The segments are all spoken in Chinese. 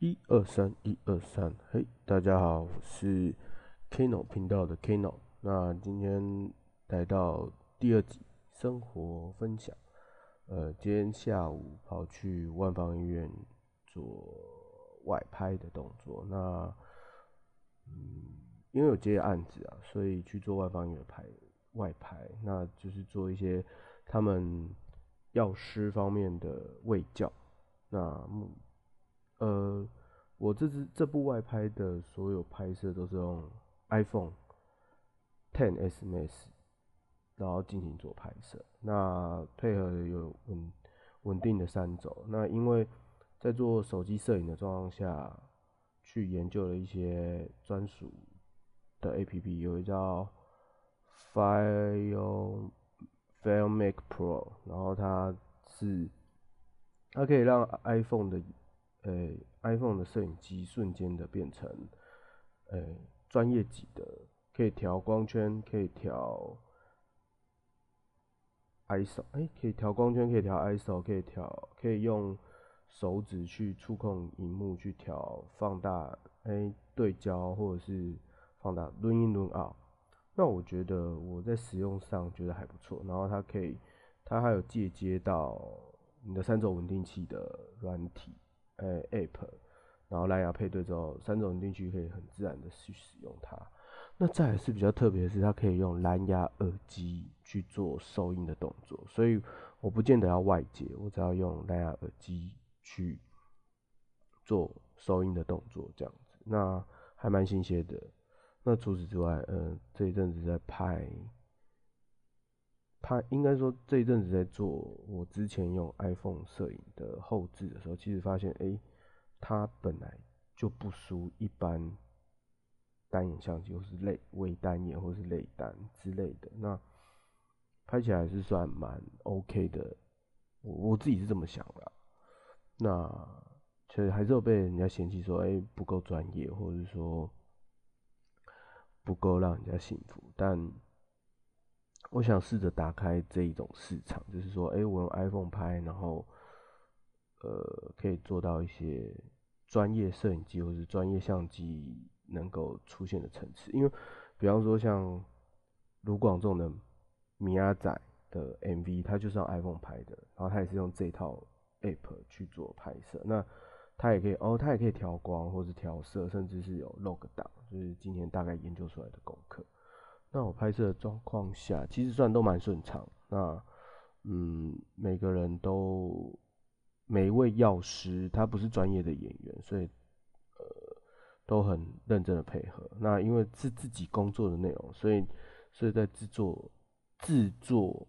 一二三，一二三，嘿，大家好，我是 Kino 频道的 Kino。那今天来到第二集生活分享。呃，今天下午跑去万方医院做外拍的动作。那，嗯，因为有接案子啊，所以去做万方医院拍外拍，那就是做一些他们药师方面的卫教。那目呃，我这支这部外拍的所有拍摄都是用 iPhone 10s Max，然后进行做拍摄。那配合有稳稳定的三轴。那因为在做手机摄影的状况下，去研究了一些专属的 APP，有一叫 File FileMake Pro，然后它是它可以让 iPhone 的呃，iPhone 的摄影机瞬间的变成，呃，专业级的，可以调光圈，可以调 ISO，哎，可以调光圈，可以调 ISO，可以调，可以用手指去触控荧幕去调放大，哎，对焦或者是放大，run in run out。那我觉得我在使用上觉得还不错，然后它可以，它还有借接到你的三轴稳定器的软体。呃，App，然后蓝牙配对之后，三种稳定器可以很自然的去使用它。那再是比较特别的是，它可以用蓝牙耳机去做收音的动作，所以我不见得要外接，我只要用蓝牙耳机去做收音的动作，这样子，那还蛮新鲜的。那除此之外，嗯，这一阵子在拍。他应该说这一阵子在做我之前用 iPhone 摄影的后置的时候，其实发现，哎，它本来就不输一般单眼相机，或是类微单眼，或是类单之类的。那拍起来是算蛮 OK 的，我我自己是这么想的。那其实还是有被人家嫌弃说，哎，不够专业，或者说不够让人家信服，但。我想试着打开这一种市场，就是说，哎，我用 iPhone 拍，然后，呃，可以做到一些专业摄影机或是专业相机能够出现的层次。因为，比方说像卢广仲的米亚仔的 MV，他就是用 iPhone 拍的，然后他也是用这套 App 去做拍摄。那他也可以，哦，他也可以调光或是调色，甚至是有 log 档，就是今天大概研究出来的功课。那我拍摄的状况下，其实算都蛮顺畅。那，嗯，每个人都，每一位药师他不是专业的演员，所以，呃，都很认真的配合。那因为是自己工作的内容，所以，所以在制作制作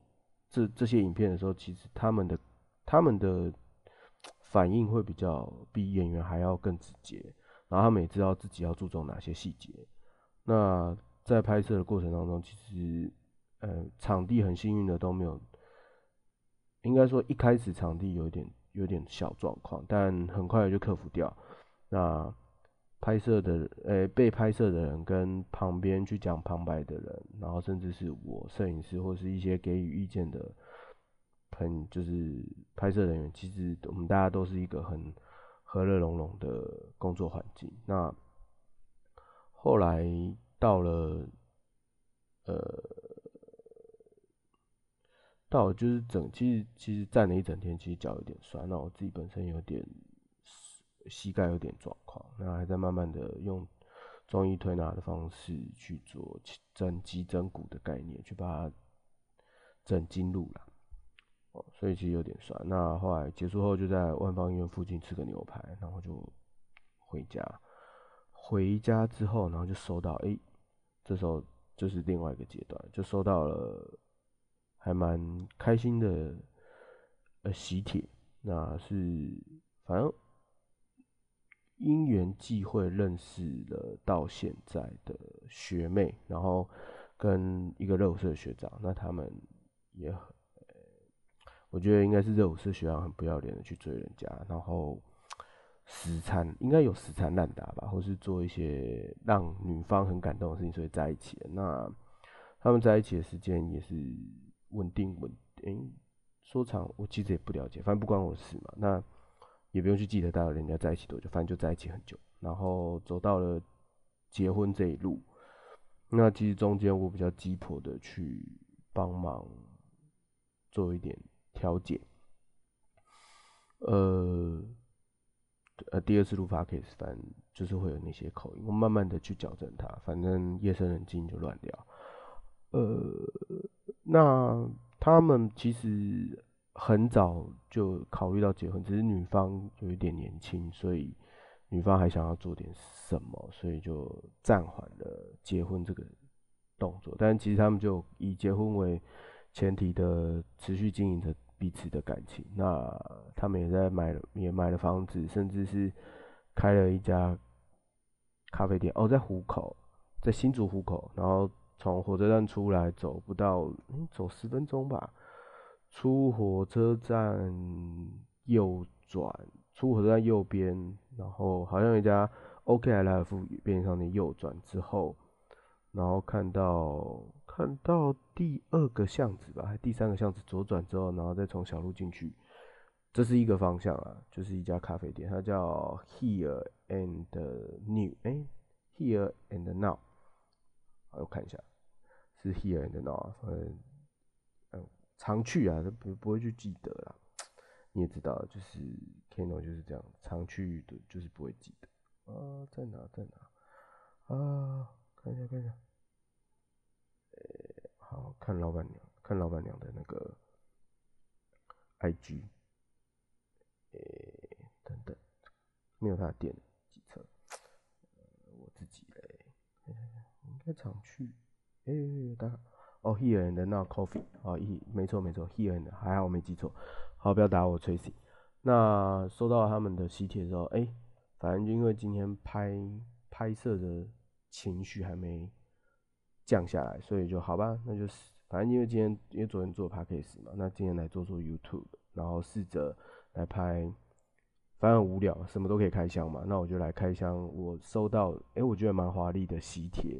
这这些影片的时候，其实他们的他们的反应会比较比演员还要更直接。然后他们也知道自己要注重哪些细节。那。在拍摄的过程当中，其实，呃，场地很幸运的都没有，应该说一开始场地有点有点小状况，但很快就克服掉。那拍摄的，呃，被拍摄的人跟旁边去讲旁白的人，然后甚至是我摄影师或是一些给予意见的很，就是拍摄人员，其实我们大家都是一个很和乐融融的工作环境。那后来。到了，呃，到就是整，其实其实站了一整天，其实脚有点酸。那我自己本身有点膝盖有点状况，那还在慢慢的用中医推拿的方式去做整肌整骨的概念，去把它整经路了。哦，所以其实有点酸。那后来结束后，就在万方医院附近吃个牛排，然后就回家。回家之后，然后就收到，哎。这时候就是另外一个阶段，就收到了还蛮开心的呃喜帖，那是反正因缘际会认识了到现在的学妹，然后跟一个热舞社的学长，那他们也很，我觉得应该是热舞社学长很不要脸的去追人家，然后。死缠应该有死缠烂打吧，或是做一些让女方很感动的事情，所以在一起了。那他们在一起的时间也是稳定稳，诶，说长我其实也不了解，反正不关我事嘛。那也不用去记得到底人家在一起多久，反正就在一起很久，然后走到了结婚这一路。那其实中间我比较鸡婆的去帮忙做一点调解，呃，呃，第二次录发 case，反就是会有那些口音，我慢慢的去矫正它，反正夜深人静就乱聊。呃，那他们其实很早就考虑到结婚，只是女方有一点年轻，所以。女方还想要做点什么，所以就暂缓了结婚这个动作。但其实他们就以结婚为前提的持续经营着彼此的感情。那他们也在买了，也买了房子，甚至是开了一家咖啡店。哦，在虎口，在新竹虎口。然后从火车站出来，走不到，走十分钟吧。出火车站右转。出火车站右边，然后好像有一家 OK 还来福便利商店右转之后，然后看到看到第二个巷子吧，还第三个巷子左转之后，然后再从小路进去，这是一个方向啊，就是一家咖啡店，它叫 Here and New，哎，Here and Now，好我看一下，是 Here and Now，嗯嗯，常去啊，不不会去记得啦。你也知道，就是 Kano 就是这样，常去的就是不会记得啊，在哪在哪啊？看一下看一下，呃，好看老板娘，看老板娘的那个 IG，呃，等等，没有他的店几册，呃，我自己嘞，应该常去，哎，大家哦，Here and Now Coffee，哦，一没错没错，Here and 还好我没记错。好，不要打我，Tracy。那收到他们的喜帖之后，哎，反正就因为今天拍拍摄的情绪还没降下来，所以就好吧，那就是反正因为今天因为昨天做 p a c k a g e 嘛，那今天来做做 YouTube，然后试着来拍，反正无聊，什么都可以开箱嘛，那我就来开箱。我收到，哎，我觉得蛮华丽的喜帖，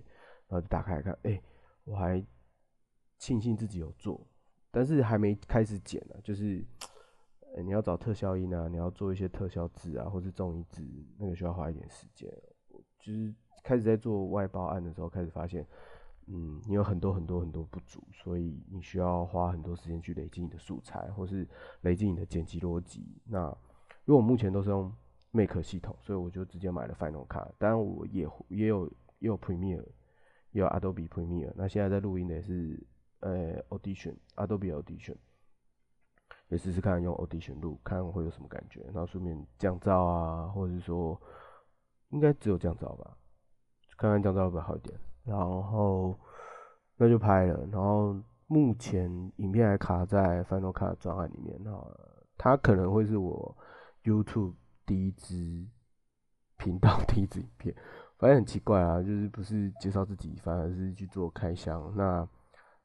然后就打开看，哎，我还庆幸自己有做。但是还没开始剪呢，就是，你要找特效音啊，你要做一些特效字啊，或是中一字，那个需要花一点时间。就是开始在做外包案的时候，开始发现，嗯，你有很多很多很多不足，所以你需要花很多时间去累积你的素材，或是累积你的剪辑逻辑。那因为我目前都是用 Make 系统，所以我就直接买了 Final Cut。当然我也也有也有 Premiere，也有 Adobe Premiere。那现在在录音的也是。呃，Audition，Adobe Audition，也试试看用 Audition 录，看会有什么感觉。然后顺便降噪啊，或者是说，应该只有降噪吧，看看降噪会不会好一点。然后那就拍了。然后目前影片还卡在 Final Cut 专案里面。哈它可能会是我 YouTube 第一支频道第一支影片。反正很奇怪啊，就是不是介绍自己，反而是去做开箱。那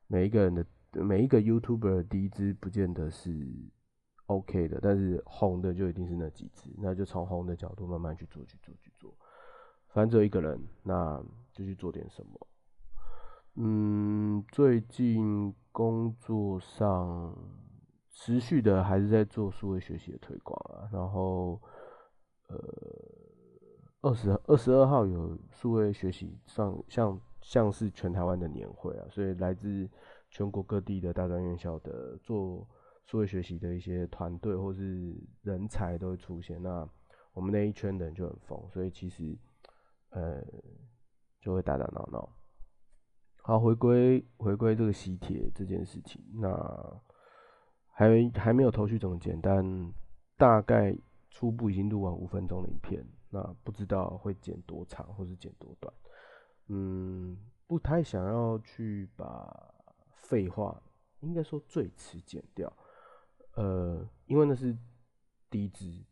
每一个人的每一个 YouTuber 第一支不见得是 OK 的，但是红的就一定是那几支，那就从红的角度慢慢去做，去做，去做。反正只有一个人，那就去做点什么。嗯，最近工作上持续的还是在做数位学习的推广啊，然后呃，二十二十二号有数位学习上像。像是全台湾的年会啊，所以来自全国各地的大专院校的做数位学习的一些团队或是人才都会出现。那我们那一圈的人就很疯，所以其实呃就会打打闹闹。好，回归回归这个喜帖这件事情，那还还没有头绪怎么剪，但大概初步已经录完五分钟的影片，那不知道会剪多长或是剪多短。嗯，不太想要去把废话，应该说最迟剪掉，呃，因为那是第一支，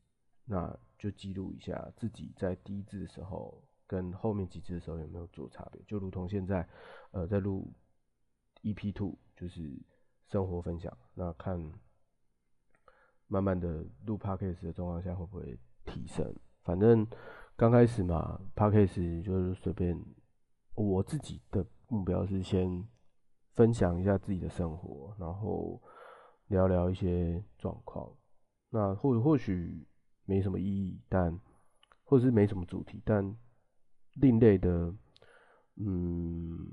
那就记录一下自己在第一支的时候跟后面几次的时候有没有做差别，就如同现在，呃，在录 EP two 就是生活分享，那看慢慢的录 Podcast 的状况下会不会提升，反正刚开始嘛，Podcast 就是随便。我自己的目标是先分享一下自己的生活，然后聊聊一些状况。那或或许没什么意义，但或者是没什么主题，但另类的，嗯，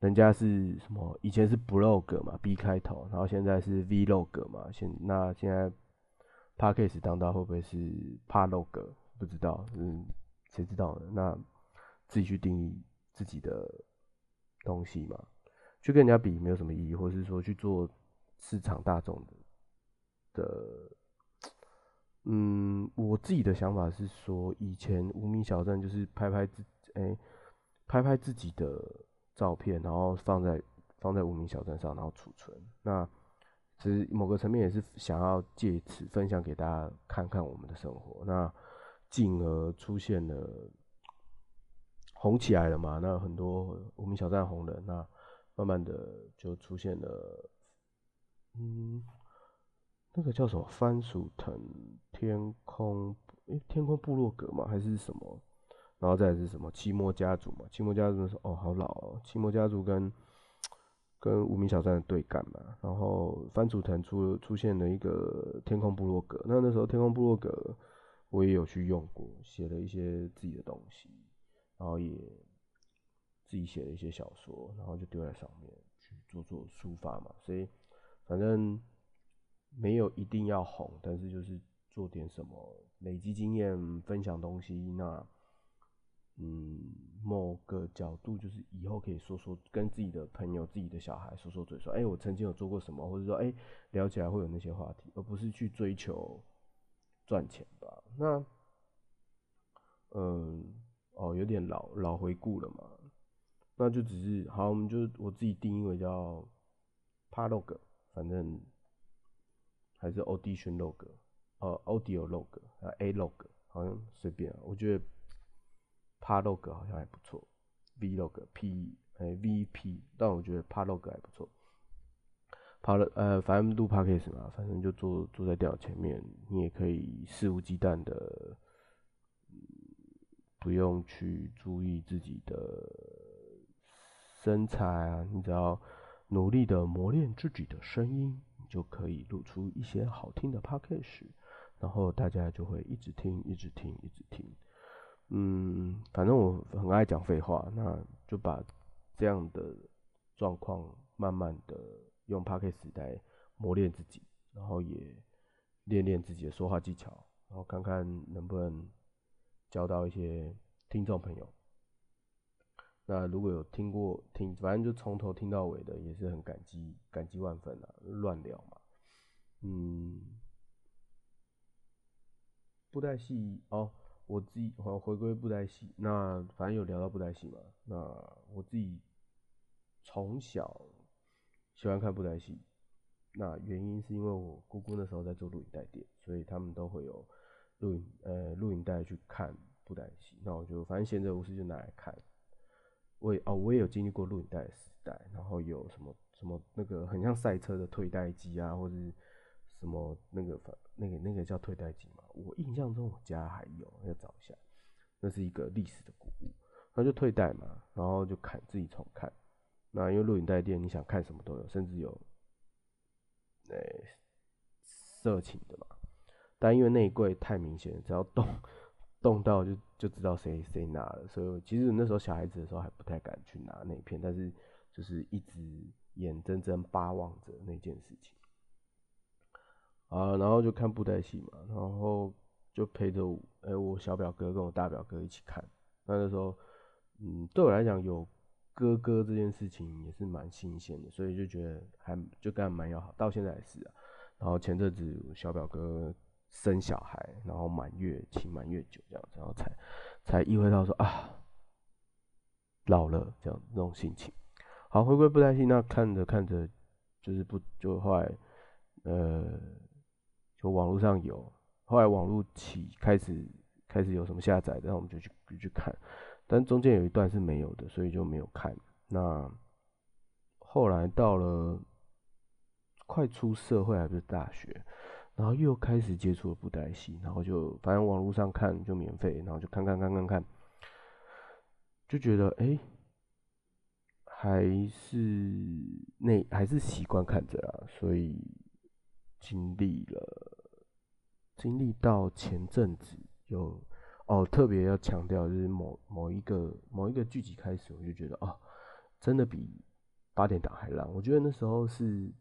人家是什么？以前是 blog 嘛，B 开头，然后现在是 vlog 嘛，现那现在 podcast 当道会不会是 Plog？不知道，嗯，谁知道呢？那自己去定义自己的东西嘛，去跟人家比没有什么意义，或是说去做市场大众的的。嗯，我自己的想法是说，以前无名小站就是拍拍自，哎，拍拍自己的照片，然后放在放在无名小站上，然后储存。那其实某个层面也是想要借此分享给大家看看我们的生活。那进而出现了红起来了嘛？那很多无名小站红人，那慢慢的就出现了，嗯。那个叫什么番薯藤天空？诶，天空部落格嘛，还是什么？然后再是什么期末家族嘛？期末家族说哦，好老哦。期末家族跟跟无名小站的对干嘛？然后番薯藤出出现了一个天空部落格。那那时候天空部落格我也有去用过，写了一些自己的东西，然后也自己写了一些小说，然后就丢在上面去做做抒发嘛。所以反正。没有一定要红，但是就是做点什么，累积经验，分享东西。那，嗯，某个角度就是以后可以说说，跟自己的朋友、自己的小孩说说嘴，说，哎，我曾经有做过什么，或者说，哎，聊起来会有那些话题，而不是去追求赚钱吧。那，嗯，哦，有点老老回顾了嘛。那就只是好，我们就我自己定义为叫 Palog，反正。还是 audition log，呃，audio log，啊，a log，好像随便，我觉得 p a log 好像还不错，v log，p，哎，vp，但我觉得 p a log 还不错。p 了，呃，反正录 podcast 嘛，反正就坐坐在电脑前面，你也可以肆无忌惮的，不用去注意自己的身材啊，你只要努力的磨练自己的声音。就可以录出一些好听的 podcast，然后大家就会一直听，一直听，一直听。嗯，反正我很爱讲废话，那就把这样的状况慢慢的用 podcast 来磨练自己，然后也练练自己的说话技巧，然后看看能不能交到一些听众朋友。那如果有听过听，反正就从头听到尾的，也是很感激，感激万分啊！乱聊嘛，嗯，布袋戏哦，我自己回回归布袋戏，那反正有聊到布袋戏嘛，那我自己从小喜欢看布袋戏，那原因是因为我姑姑那时候在做录影带店，所以他们都会有录影呃录影带去看布袋戏，那我就反正闲着无事就拿来看。我也哦，我也有经历过录影带时代，然后有什么什么那个很像赛车的退带机啊，或者什么那个反那个那个叫退带机嘛。我印象中我家还有，要找一下，那是一个历史的古物。那就退带嘛，然后就看自己重看。那因为录影带店你想看什么都有，甚至有诶色情的嘛。但因为那一柜太明显，只要动。动到就就知道谁谁拿了，所以其实那时候小孩子的时候还不太敢去拿那片，但是就是一直眼睁睁巴望着那件事情。啊，然后就看布袋戏嘛，然后就陪着我，哎，我小表哥跟我大表哥一起看，那那时候，嗯，对我来讲有哥哥这件事情也是蛮新鲜的，所以就觉得还就跟他蛮要好，到现在也是啊，然后前阵子小表哥。生小孩，然后满月请满月酒这样，然后才才意会到说啊，老了这样那种心情。好，回归不担心，那看着看着就是不就后来呃，就网络上有，后来网络起开始开始有什么下载的，然后我们就去就去看，但中间有一段是没有的，所以就没有看。那后来到了快出社会还是大学。然后又开始接触了布袋戏，然后就反正网络上看就免费，然后就看看看看看，就觉得哎，还是那还是习惯看着啊，所以经历了经历到前阵子有哦，特别要强调就是某某一个某一个剧集开始，我就觉得哦，真的比八点档还烂。我觉得那时候是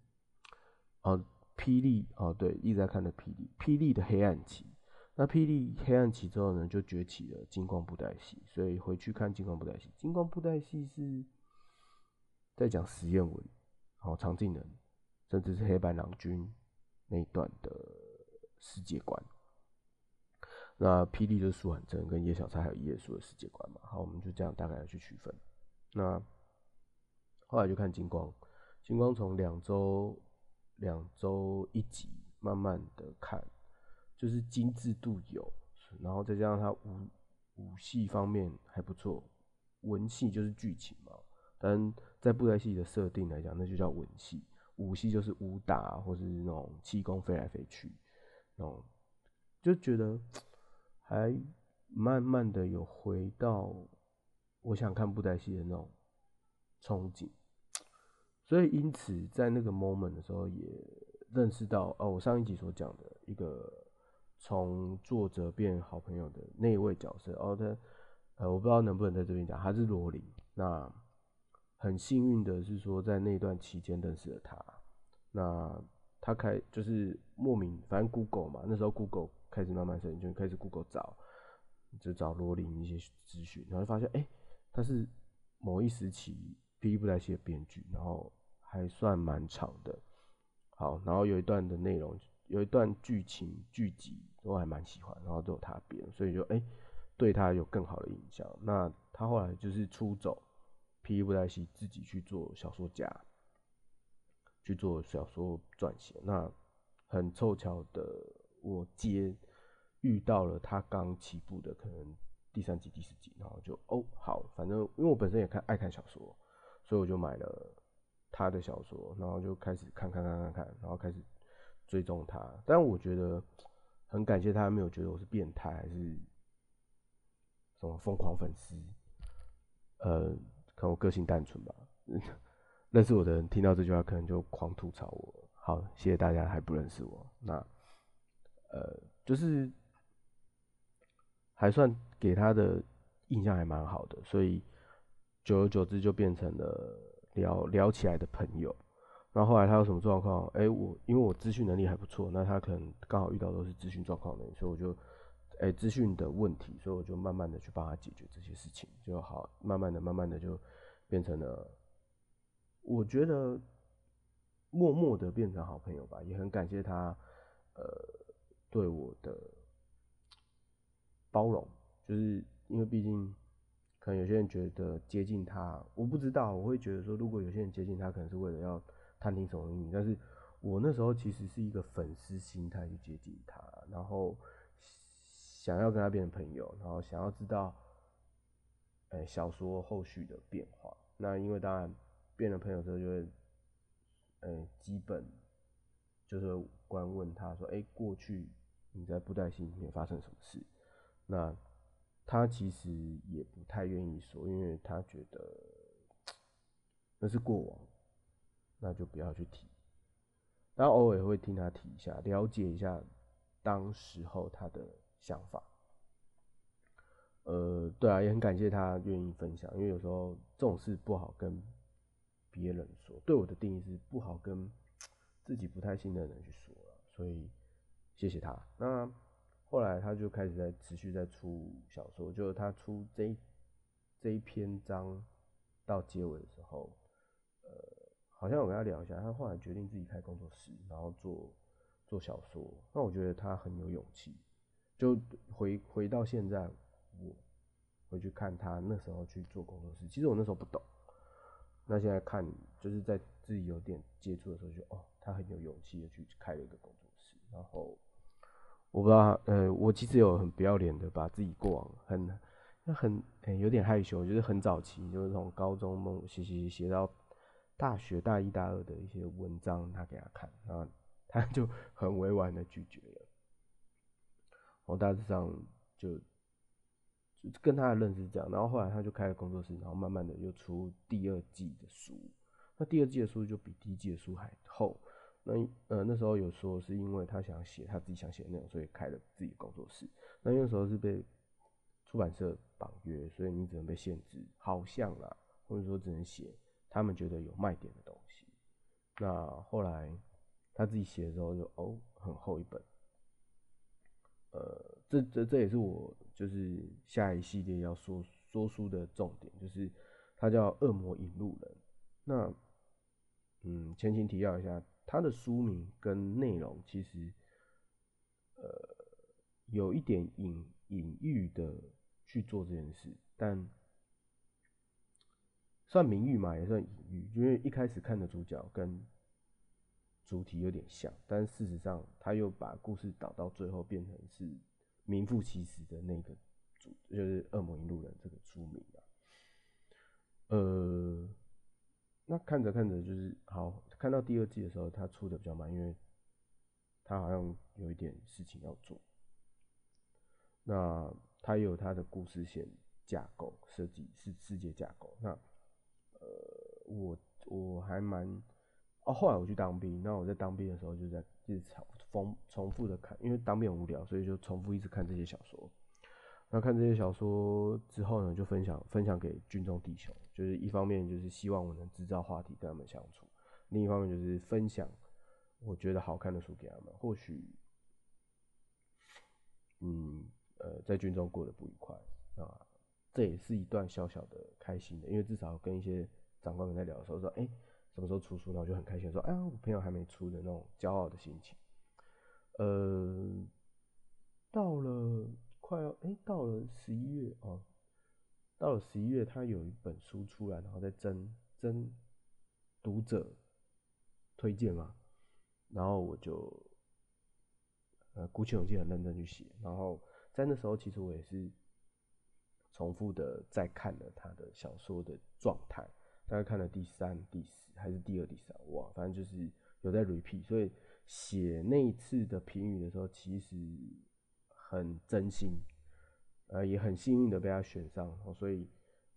哦，霹雳哦，对，一直在看的霹雳，霹雳的黑暗期。那霹雳黑暗期之后呢，就崛起了金光布袋戏，所以回去看金光布袋戏。金光布袋戏是在讲实验文，好常进人，甚至是黑白郎君那一段的世界观。那霹雳就是苏婉珍跟叶小钗还有叶叔的世界观嘛。好，我们就这样大概去区分。那后来就看金光，金光从两周两周一集，慢慢的看。就是精致度有，然后再加上它武武戏方面还不错，文戏就是剧情嘛。但在布袋戏的设定来讲，那就叫文戏；武戏就是武打或是那种气功飞来飞去，那种就觉得还慢慢的有回到我想看布袋戏的那种憧憬。所以因此在那个 moment 的时候也认识到，哦，我上一集所讲的一个。从作者变好朋友的那一位角色，哦，他，呃，我不知道能不能在这边讲，他是罗琳。那很幸运的是说，在那段期间认识了他。那他开就是莫名，反正 Google 嘛，那时候 Google 开始慢慢升，就开始 Google 找，就找罗琳一些资讯，然后发现，哎，他是某一时期第一部来写的编剧，然后还算蛮长的。好，然后有一段的内容。有一段剧情剧集都还蛮喜欢，然后都有他编，所以就哎对他有更好的印象。那他后来就是出走，皮布袋戏自己去做小说家，去做小说撰写。那很凑巧的，我接遇到了他刚起步的可能第三集第四集，然后就哦好，反正因为我本身也看爱看小说，所以我就买了他的小说，然后就开始看看看看看，然后开始。追踪他，但我觉得很感谢他没有觉得我是变态还是什么疯狂粉丝，呃，可能我个性单纯吧。认识我的人听到这句话，可能就狂吐槽我。好，谢谢大家还不认识我。那呃，就是还算给他的印象还蛮好的，所以久而久之就变成了聊聊起来的朋友。然后后来他有什么状况？哎，我因为我资讯能力还不错，那他可能刚好遇到都是资讯状况的，所以我就，哎，资讯的问题，所以我就慢慢的去帮他解决这些事情，就好，慢慢的、慢慢的就变成了，我觉得默默的变成好朋友吧，也很感谢他，呃，对我的包容，就是因为毕竟可能有些人觉得接近他，我不知道，我会觉得说，如果有些人接近他，可能是为了要。探听什么秘密？但是我那时候其实是一个粉丝心态去接近他，然后想要跟他变成朋友，然后想要知道，哎，小说后续的变化。那因为当然变了朋友之后，就会，哎，基本就是关问他说，哎，过去你在布袋戏里面发生什么事？那他其实也不太愿意说，因为他觉得那是过往。那就不要去提，然后偶尔会听他提一下，了解一下当时候他的想法。呃，对啊，也很感谢他愿意分享，因为有时候这种事不好跟别人说。对我的定义是不好跟自己不太信任的人去说了所以谢谢他。那后来他就开始在持续在出小说，就是他出这这一篇章到结尾的时候。呃好像我跟他聊一下，他后来决定自己开工作室，然后做做小说。那我觉得他很有勇气。就回回到现在，我回去看他那时候去做工作室，其实我那时候不懂。那现在看，就是在自己有点接触的时候，就哦，他很有勇气的去开了一个工作室。然后我不知道，呃，我其实有很不要脸的把自己过往很很有点害羞，就是很早期，就是从高中梦写写写到。大学大一、大二的一些文章，他给他看，然后 他就很委婉的拒绝了。我大致上就就跟他的认识这样，然后后来他就开了工作室，然后慢慢的又出第二季的书。那第二季的书就比第一季的书还厚，那呃那时候有说是因为他想写他自己想写的内容，所以开了自己的工作室。那那时候是被出版社绑约，所以你只能被限制，好像啦，或者说只能写他们觉得有卖点的东西。那后来他自己写的时候就哦很厚一本，呃，这这这也是我就是下一系列要说说书的重点，就是他叫《恶魔引路人》。那嗯，前情提要一下。它的书名跟内容其实，呃，有一点隐隐喻的去做这件事，但算明喻嘛，也算隐喻，因为一开始看的主角跟主题有点像，但事实上他又把故事导到最后变成是名副其实的那个主，就是《恶魔引路人》这个书名啊，呃。那看着看着就是好，看到第二季的时候，他出的比较慢，因为他好像有一点事情要做。那他有他的故事线架构设计是世界架构。那呃，我我还蛮哦，后来我去当兵，那我在当兵的时候就在一直重重重复的看，因为当兵很无聊，所以就重复一直看这些小说。那看这些小说之后呢，就分享分享给军中弟兄，就是一方面就是希望我能制造话题跟他们相处，另一方面就是分享我觉得好看的书给他们。或许，嗯呃，在军中过得不愉快啊，这也是一段小小的开心的，因为至少跟一些长官们在聊的时候说，哎，什么时候出书，那我就很开心，说，哎呀，我朋友还没出的那种骄傲的心情。呃，到了。快要哎，到了十一月哦，到了十一月，他有一本书出来，然后再征征读者推荐嘛，然后我就呃鼓起勇气很认真去写，然后在那时候其实我也是重复的在看了他的小说的状态，大概看了第三、第四还是第二、第三，哇，反正就是有在 repeat，所以写那一次的评语的时候，其实。很真心，呃，也很幸运的被他选上，所以，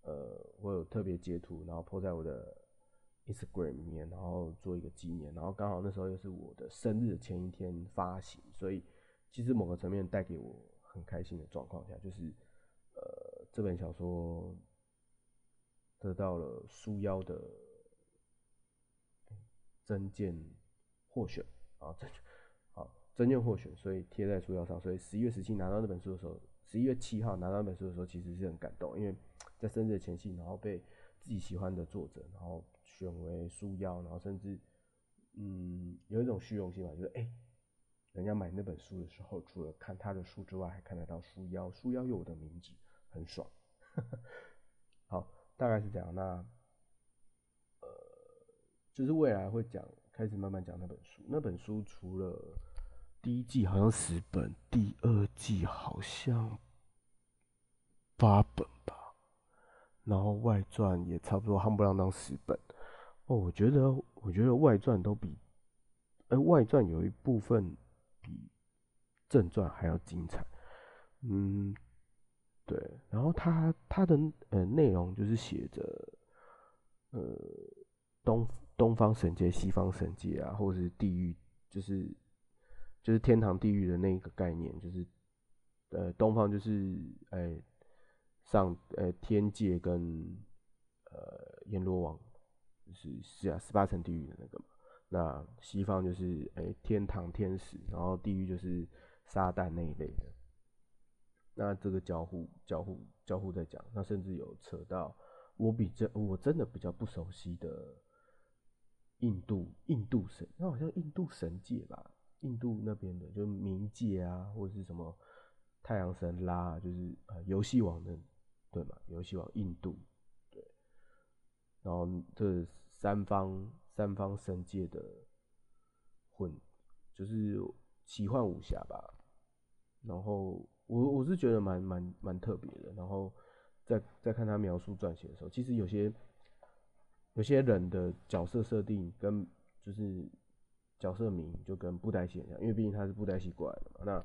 呃，我有特别截图，然后 po 在我的 Instagram 里面，然后做一个纪念，然后刚好那时候又是我的生日前一天发行，所以其实某个层面带给我很开心的状况下，就是，呃，这本小说得到了书腰的真件获选啊，这。真件获选，所以贴在书腰上。所以十一月十七拿到那本书的时候，十一月七号拿到那本书的时候，其实是很感动，因为在生日的前夕，然后被自己喜欢的作者，然后选为书腰，然后甚至，嗯，有一种虚荣心嘛，就是哎，人家买那本书的时候，除了看他的书之外，还看得到书腰，书腰有我的名字，很爽。好，大概是这样。那，呃，就是未来会讲，开始慢慢讲那本书。那本书除了第一季好像十本，第二季好像八本吧，然后外传也差不多夯不啷当十本。哦，我觉得我觉得外传都比，哎，外传有一部分比正传还要精彩。嗯，对，然后它它的呃内容就是写着呃东东方神界、西方神界啊，或者是地狱，就是。就是天堂地狱的那个概念，就是呃东方就是哎上呃天界跟呃阎罗王，就是是啊十八层地狱的那个嘛。那西方就是哎天堂天使，然后地狱就是撒旦那一类的。那这个交互交互交互在讲，那甚至有扯到我比较我真的比较不熟悉的印度印度神，那好像印度神界吧。印度那边的，就冥界啊，或者是什么太阳神拉，就是呃游戏王的，对嘛？游戏王印度，然后这三方三方神界的混，就是奇幻武侠吧。然后我我是觉得蛮蛮蛮特别的。然后在在看他描述撰写的时候，其实有些有些人的角色设定跟就是。角色名就跟布袋戏一样，因为毕竟他是布袋戏过来的嘛。那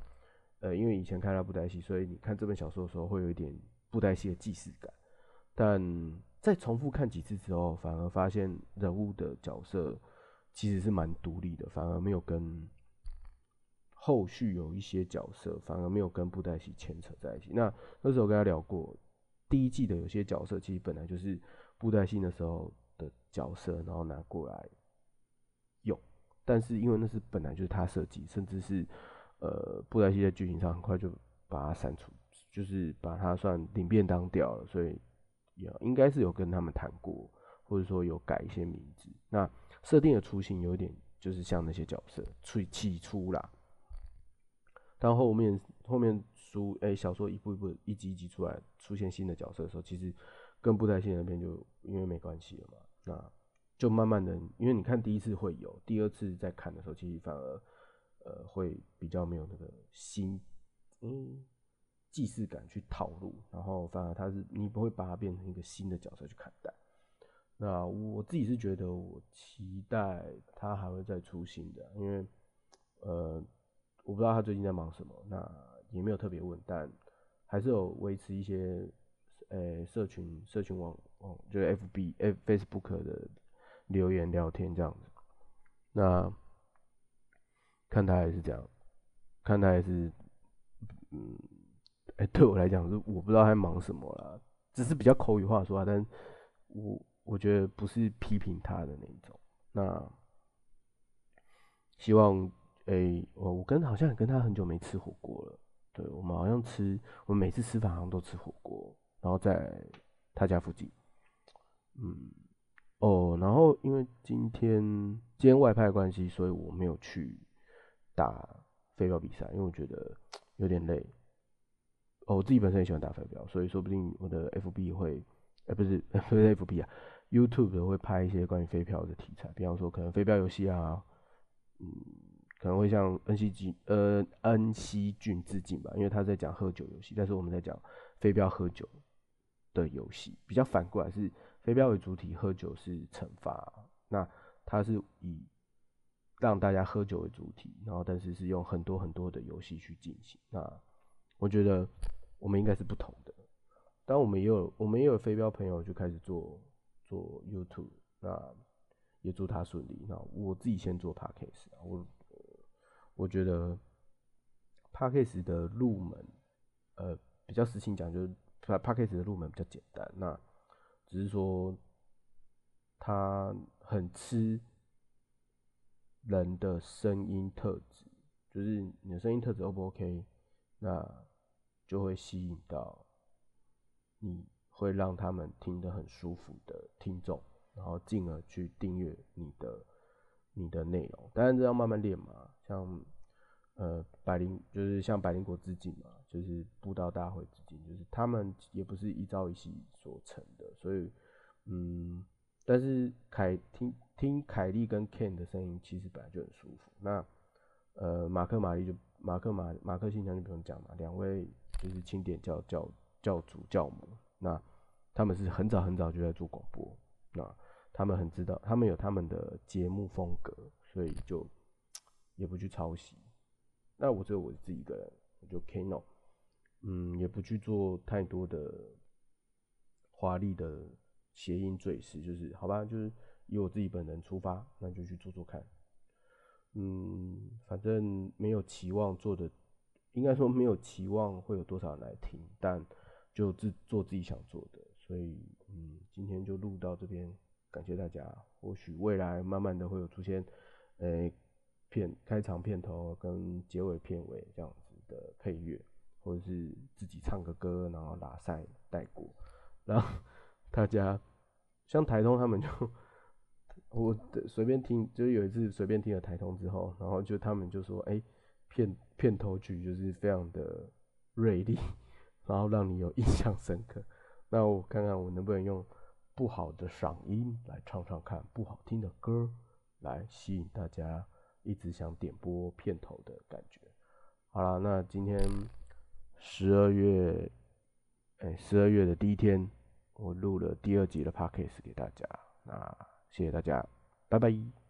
呃，因为以前看了布袋戏，所以你看这本小说的时候会有一点布袋戏的既视感。但在重复看几次之后，反而发现人物的角色其实是蛮独立的，反而没有跟后续有一些角色，反而没有跟布袋戏牵扯在一起。那那时候跟他聊过，第一季的有些角色其实本来就是布袋戏的时候的角色，然后拿过来用，但是因为那是本来就是他设计，甚至是呃布袋戏在剧情上很快就把它删除，就是把它算领便当掉了，所以也应该是有跟他们谈过，或者说有改一些名字。那设定的雏形有点就是像那些角色，最起初啦，但后面后面书哎小说一步一步一集一集出来出现新的角色的时候，其实跟布袋戏那边就因为没关系了嘛，那就慢慢的，因为你看第一次会有，第二次再看的时候，其实反而呃会比较没有那个新嗯既视感去套路，然后反而他是你不会把它变成一个新的角色去看待。那我自己是觉得，我期待他还会再出新的，因为呃，我不知道他最近在忙什么，那也没有特别问，但还是有维持一些呃社群社群网网，就是 F B F Facebook 的留言聊天这样子。那看他还是这样，看他还是嗯，对我来讲是我不知道他忙什么啦，只是比较口语化说话，但我。我觉得不是批评他的那种，那希望诶，我我跟好像跟他很久没吃火锅了，对我们好像吃，我们每次吃饭好像都吃火锅，然后在他家附近，嗯，哦，然后因为今天今天外派关系，所以我没有去打飞镖比赛，因为我觉得有点累，我自己本身也喜欢打飞镖，所以说不定我的 FB 会。哎，不是，不是 F B 啊，YouTube 会拍一些关于飞镖的题材，比方说可能飞镖游戏啊，嗯，可能会向恩熙俊呃恩熙俊致敬吧，因为他在讲喝酒游戏，但是我们在讲飞镖喝酒的游戏，比较反过来是飞镖为主体，喝酒是惩罚，那他是以让大家喝酒为主体，然后但是是用很多很多的游戏去进行，那我觉得我们应该是不同的。但我们也有，我们也有飞镖朋友就开始做做 YouTube，那也祝他顺利。那我自己先做 Podcast，我我觉得 Podcast 的入门，呃，比较实情讲，就是 Podcast 的入门比较简单。那只是说，他很吃人的声音特质，就是你的声音特质 O 不 OK，那就会吸引到。你会让他们听得很舒服的听众，然后进而去订阅你的你的内容。当然这要慢慢练嘛，像呃百灵就是像百灵国致敬嘛，就是布道大会致敬，就是他们也不是一朝一夕所成的，所以嗯，但是凯听听凯莉跟 Ken 的声音其实本来就很舒服。那呃马克玛丽就马克马马克信箱就不用讲嘛，两位就是清点教教。教主教母，那他们是很早很早就在做广播，那他们很知道，他们有他们的节目风格，所以就也不去抄袭。那我只有我自己一个人，我就 Kano，嗯，也不去做太多的华丽的谐音赘饰，就是好吧，就是以我自己本人出发，那就去做做看。嗯，反正没有期望做的，应该说没有期望会有多少人来听，但。就自做自己想做的，所以嗯，今天就录到这边，感谢大家。或许未来慢慢的会有出现，诶，片开场片头跟结尾片尾这样子的配乐，或者是自己唱个歌，然后拉塞带过，然后大家像台通他们就我随便听，就是有一次随便听了台通之后，然后就他们就说，哎，片片头曲就是非常的锐利。然后让你有印象深刻，那我看看我能不能用不好的嗓音来唱唱看不好听的歌，来吸引大家一直想点播片头的感觉。好了，那今天十二月，哎，十二月的第一天，我录了第二集的 podcast 给大家，那谢谢大家，拜拜。